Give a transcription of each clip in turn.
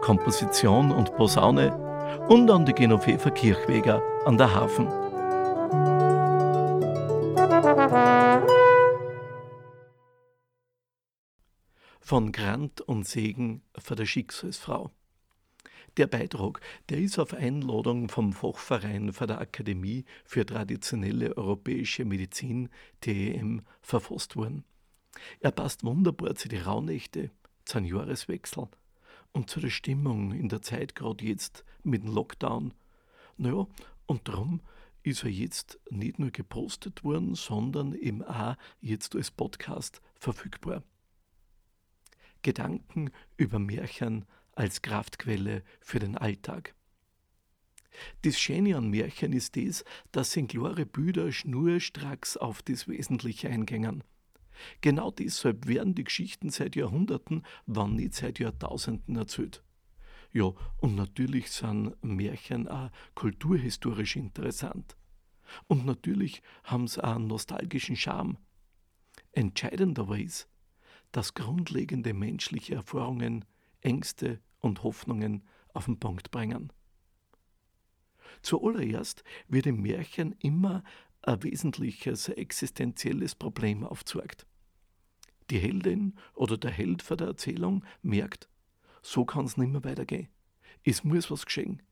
Komposition und Posaune und an die Genoveva Kirchweger an der Hafen. Von Grant und Segen für der Schicksalsfrau. Der Beitrag, der ist auf Einladung vom Fachverein für der Akademie für traditionelle europäische Medizin, TEM, verfasst worden. Er passt wunderbar zu den Rauhnächte, zum Jahreswechsel und zu der Stimmung in der Zeit gerade jetzt mit dem Lockdown. Naja, und darum ist er jetzt nicht nur gepostet worden, sondern eben auch jetzt als Podcast verfügbar. Gedanken über Märchen als Kraftquelle für den Alltag. Das Schöne an Märchen ist das, dass sie in klare Bilder schnurstracks auf das Wesentliche eingängen. Genau deshalb werden die Geschichten seit Jahrhunderten, wann nicht seit Jahrtausenden erzählt. Ja, und natürlich sind Märchen auch kulturhistorisch interessant. Und natürlich haben sie auch einen nostalgischen Charme. Entscheidend aber ist, dass grundlegende menschliche Erfahrungen, Ängste und Hoffnungen auf den Punkt bringen. Zuallererst wird im Märchen immer ein wesentliches, existenzielles Problem aufgezeigt. Die Heldin oder der Held für der Erzählung merkt, so kann es nicht mehr weitergehen. Es muss was geschehen.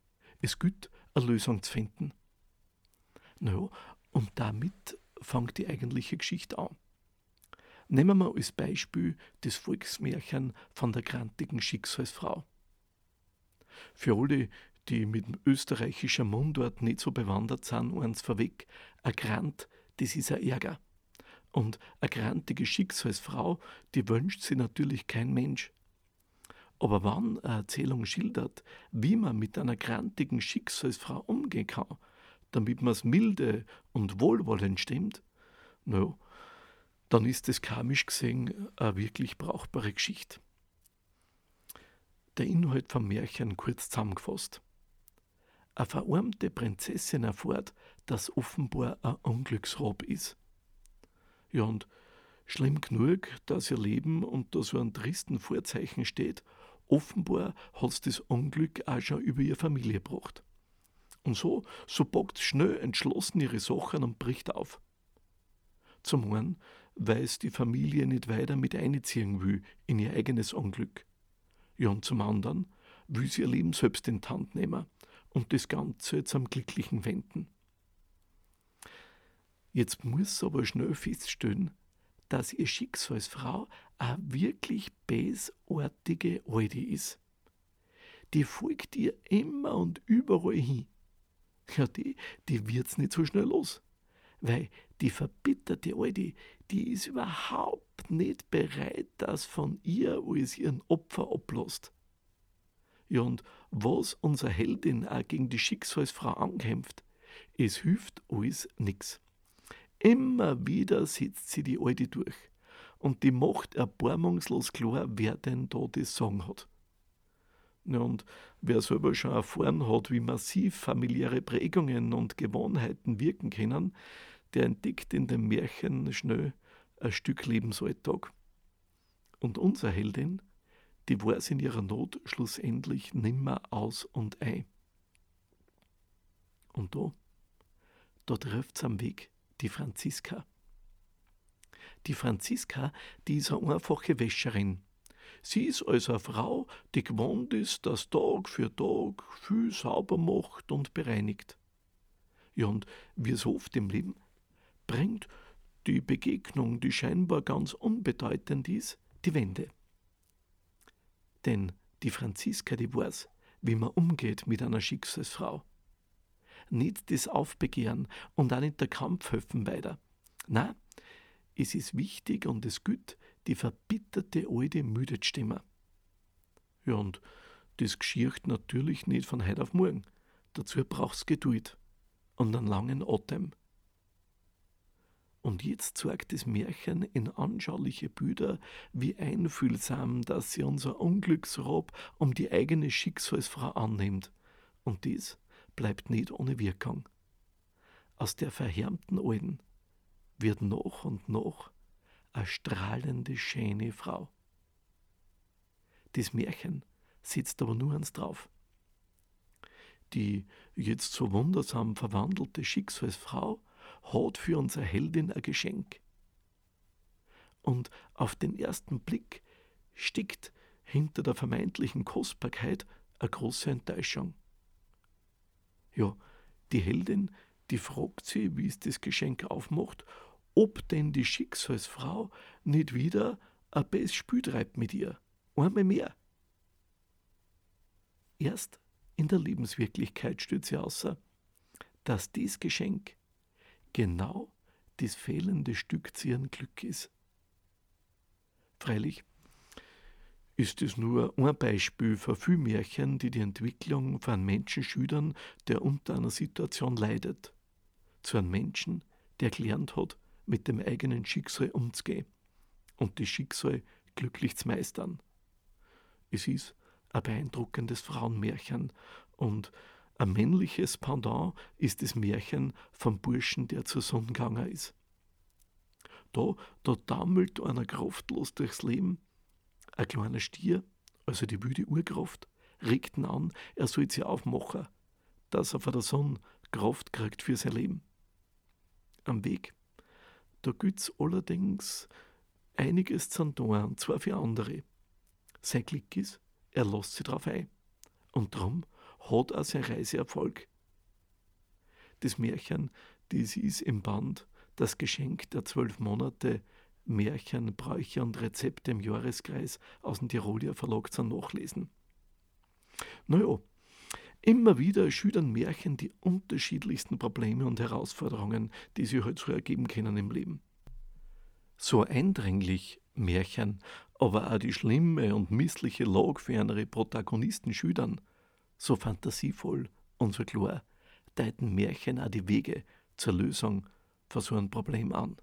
Es gilt, eine Lösung zu finden. Naja, und damit fängt die eigentliche Geschichte an. Nehmen wir als Beispiel das Volksmärchen von der grantigen Schicksalsfrau. Für alle, die mit dem österreichischen Mundort nicht so bewandert sind, eins vorweg, ein Grant, das ist ein Ärger. Und eine grantige Schicksalsfrau, die wünscht sie natürlich kein Mensch. Aber wann eine Erzählung schildert, wie man mit einer grantigen Schicksalsfrau umgehen kann, damit man es milde und wohlwollend stimmt, no, dann ist es karmisch gesehen eine wirklich brauchbare Geschichte. Der Inhalt vom Märchen kurz zusammengefasst. Eine verarmte Prinzessin erfährt, dass offenbar ein Unglücksrab ist. Ja, und schlimm genug, dass ihr Leben unter so einem tristen Vorzeichen steht, offenbar hat das Unglück auch schon über ihre Familie gebracht. Und so, so packt schnell entschlossen ihre Sachen und bricht auf. Zum einen, weil es die Familie nicht weiter mit einziehen will in ihr eigenes Unglück. Ja, und zum anderen will sie ihr Leben selbst in die Hand nehmen und das Ganze zum Glücklichen wenden. Jetzt muss aber schnell feststellen, dass ihr Schicksalsfrau eine wirklich bösartige Alte ist. Die folgt ihr immer und überall hin. Ja, die, die wird's nicht so schnell los. Weil die verbitterte Alte, die ist überhaupt nicht bereit, dass von ihr als ihren Opfer ablässt. Ja, und was unsere Heldin auch gegen die Schicksalsfrau ankämpft, es hilft alles nix. Immer wieder sitzt sie die Alte durch und die macht erbarmungslos klar, wer denn da das Sagen hat. Und wer selber schon erfahren hat, wie massiv familiäre Prägungen und Gewohnheiten wirken können, der entdeckt in dem Märchen schnell ein Stück Lebensalltag. Und unsere Heldin, die weiß in ihrer Not schlussendlich nimmer aus und ein. Und da, da trifft's am Weg die Franziska. Die Franziska, die ist eine einfache Wäscherin. Sie ist also eine Frau, die gewohnt ist, dass Tag für Tag viel sauber macht und bereinigt. Ja, und wie so oft im Leben bringt die Begegnung, die scheinbar ganz unbedeutend ist, die Wende. Denn die Franziska, die weiß, wie man umgeht mit einer Schicksalsfrau nicht das Aufbegehren und auch nicht der Kampf helfen weiter. Na, es ist wichtig und es gut, die verbitterte alte müde Stimme. Ja, und Das geschieht natürlich nicht von heute auf morgen. Dazu braucht's Geduld und einen langen Atem. Und jetzt zeigt das Märchen in anschauliche Bilder, wie einfühlsam, dass sie unser Unglücksrob um die eigene Schicksalsfrau annimmt. Und dies bleibt nicht ohne Wirkung. Aus der verhärmten Alten wird noch und noch eine strahlende, schöne Frau. Das Märchen sitzt aber nur eins drauf. Die jetzt so wundersam verwandelte Schicksalsfrau hat für unsere Heldin ein Geschenk. Und auf den ersten Blick steckt hinter der vermeintlichen Kostbarkeit eine große Enttäuschung. Ja, die Heldin, die fragt sie, wie es das Geschenk aufmacht, ob denn die Schicksalsfrau nicht wieder ein bestes Spiel treibt mit ihr. Einmal mehr. Erst in der Lebenswirklichkeit stellt sie außer, dass dies Geschenk genau das fehlende Stück zu ihrem Glück ist. Freilich ist es nur ein Beispiel für viele Märchen, die die Entwicklung von einem Menschen schildern, der unter einer Situation leidet. Zu einem Menschen, der gelernt hat, mit dem eigenen Schicksal umzugehen und das Schicksal glücklich zu meistern. Es ist ein beeindruckendes Frauenmärchen und ein männliches Pendant ist das Märchen vom Burschen, der zur Sonne gegangen ist. Da, da dammelt einer kraftlos durchs Leben. Ein kleiner Stier, also die wilde Urkraft, regt ihn an, er soll sie aufmachen, dass er von der Sonne Kraft kriegt für sein Leben. Am Weg, da gibt's allerdings einiges zu tun, zwar für andere. Sein Glück ist, er lässt sich drauf ein. Und drum hat auch sein Reiseerfolg. Das Märchen, das ist im Band Das Geschenk der zwölf Monate Märchen, Bräuche und Rezepte im Jahreskreis aus dem Tirolier Verlag zum Nachlesen. Naja, immer wieder schildern Märchen die unterschiedlichsten Probleme und Herausforderungen, die sich halt so ergeben können im Leben. So eindringlich Märchen, aber auch die schlimme und missliche Lage für andere Protagonisten schildern, so fantasievoll und so klar deuten Märchen auch die Wege zur Lösung von so einem Problem an.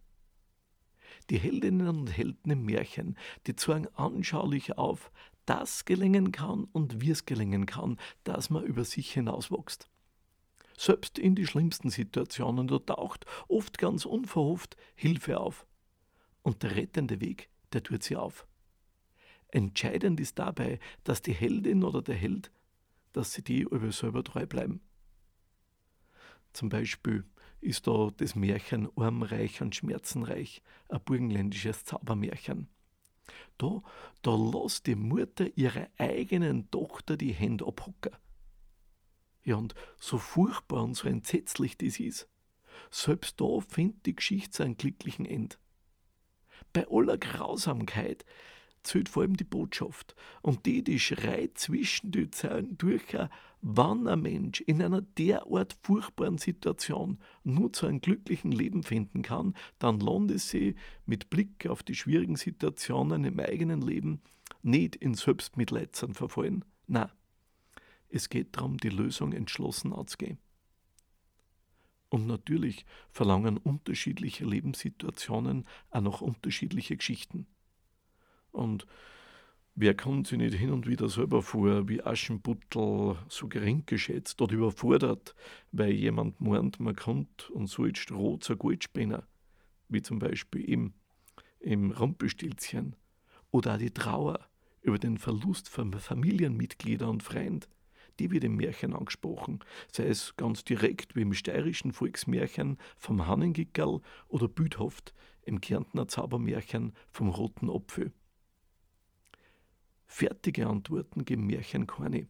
Die Heldinnen und Helden im Märchen, die zeigen anschaulich auf, dass gelingen kann und wie es gelingen kann, dass man über sich hinauswächst. Selbst in die schlimmsten Situationen, da taucht oft ganz unverhofft Hilfe auf. Und der rettende Weg, der tut sie auf. Entscheidend ist dabei, dass die Heldin oder der Held dass sie die über selber treu bleiben. Zum Beispiel ist da das Märchen Armreich und Schmerzenreich, ein burgenländisches Zaubermärchen. Da, da lässt die Mutter ihrer eigenen Tochter die Hände abhocken. Ja, und so furchtbar und so entsetzlich das ist, selbst da findet die Geschichte seinen glücklichen End. Bei aller Grausamkeit zählt vor allem die Botschaft. Und die, die schreit zwischen die Zeilen durch, wann ein Mensch in einer derart furchtbaren Situation nur zu einem glücklichen Leben finden kann, dann lohnt es sich mit Blick auf die schwierigen Situationen im eigenen Leben nicht in Selbstmitleid zu verfallen. Nein, es geht darum, die Lösung entschlossen anzugehen. Und natürlich verlangen unterschiedliche Lebenssituationen auch noch unterschiedliche Geschichten. Und wer kommt sich nicht hin und wieder selber vor, wie Aschenputtel so gering geschätzt oder überfordert, weil jemand meint, man kommt und so jetzt Stroh zur Goldspinner, wie zum Beispiel im, im Rumpelstilzchen. Oder auch die Trauer über den Verlust von Familienmitgliedern und Freunden, die wird im Märchen angesprochen, sei es ganz direkt wie im steirischen Volksmärchen vom Hannengickerl oder bildhaft im Kärntner Zaubermärchen vom Roten Apfel. Fertige Antworten geben Märchen keine.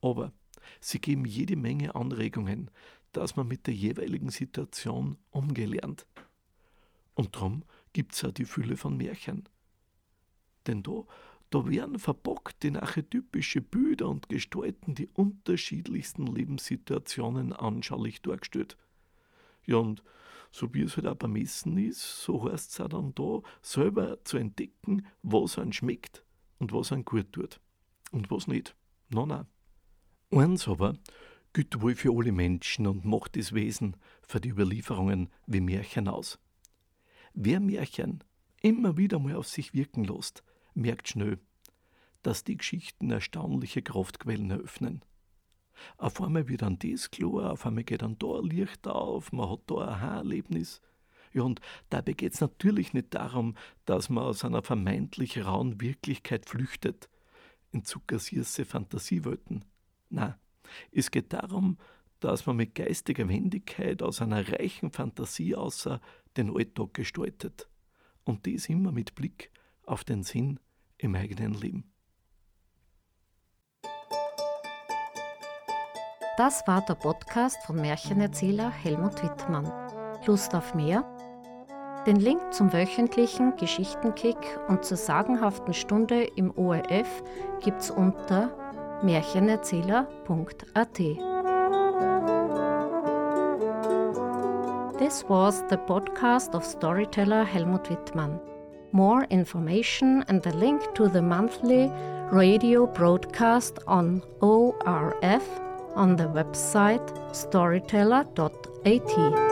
Aber sie geben jede Menge Anregungen, dass man mit der jeweiligen Situation umgelernt. Und darum gibt es auch die Fülle von Märchen. Denn da, da werden verbockt in archetypische Bilder und Gestalten die unterschiedlichsten Lebenssituationen anschaulich dargestellt. Ja, und so wie es halt auch beim Essen ist, so heißt es auch dann da, selber zu entdecken, was einem schmeckt und was einem gut tut und was nicht. No, na. Eins aber gilt wohl für alle Menschen und macht das Wesen für die Überlieferungen wie Märchen aus. Wer Märchen immer wieder mal auf sich wirken lässt, merkt schnell, dass die Geschichten erstaunliche Kraftquellen eröffnen. Auf einmal wird dann das klar, auf einmal geht dann da ein Licht auf, man hat da ein Aha-Erlebnis. Ja, und dabei geht es natürlich nicht darum, dass man aus einer vermeintlich rauen Wirklichkeit flüchtet, in zuckersierse Fantasiewelten. Na, es geht darum, dass man mit geistiger Wendigkeit aus einer reichen Fantasie außer den Alltag gestaltet. Und dies immer mit Blick auf den Sinn im eigenen Leben. Das war der Podcast von Märchenerzähler Helmut Wittmann. Lust auf mehr? Den Link zum wöchentlichen Geschichtenkick und zur sagenhaften Stunde im ORF gibt's unter märchenerzähler.at. This was the podcast of storyteller Helmut Wittmann. More information and the link to the monthly radio broadcast on ORF on the website storyteller.at.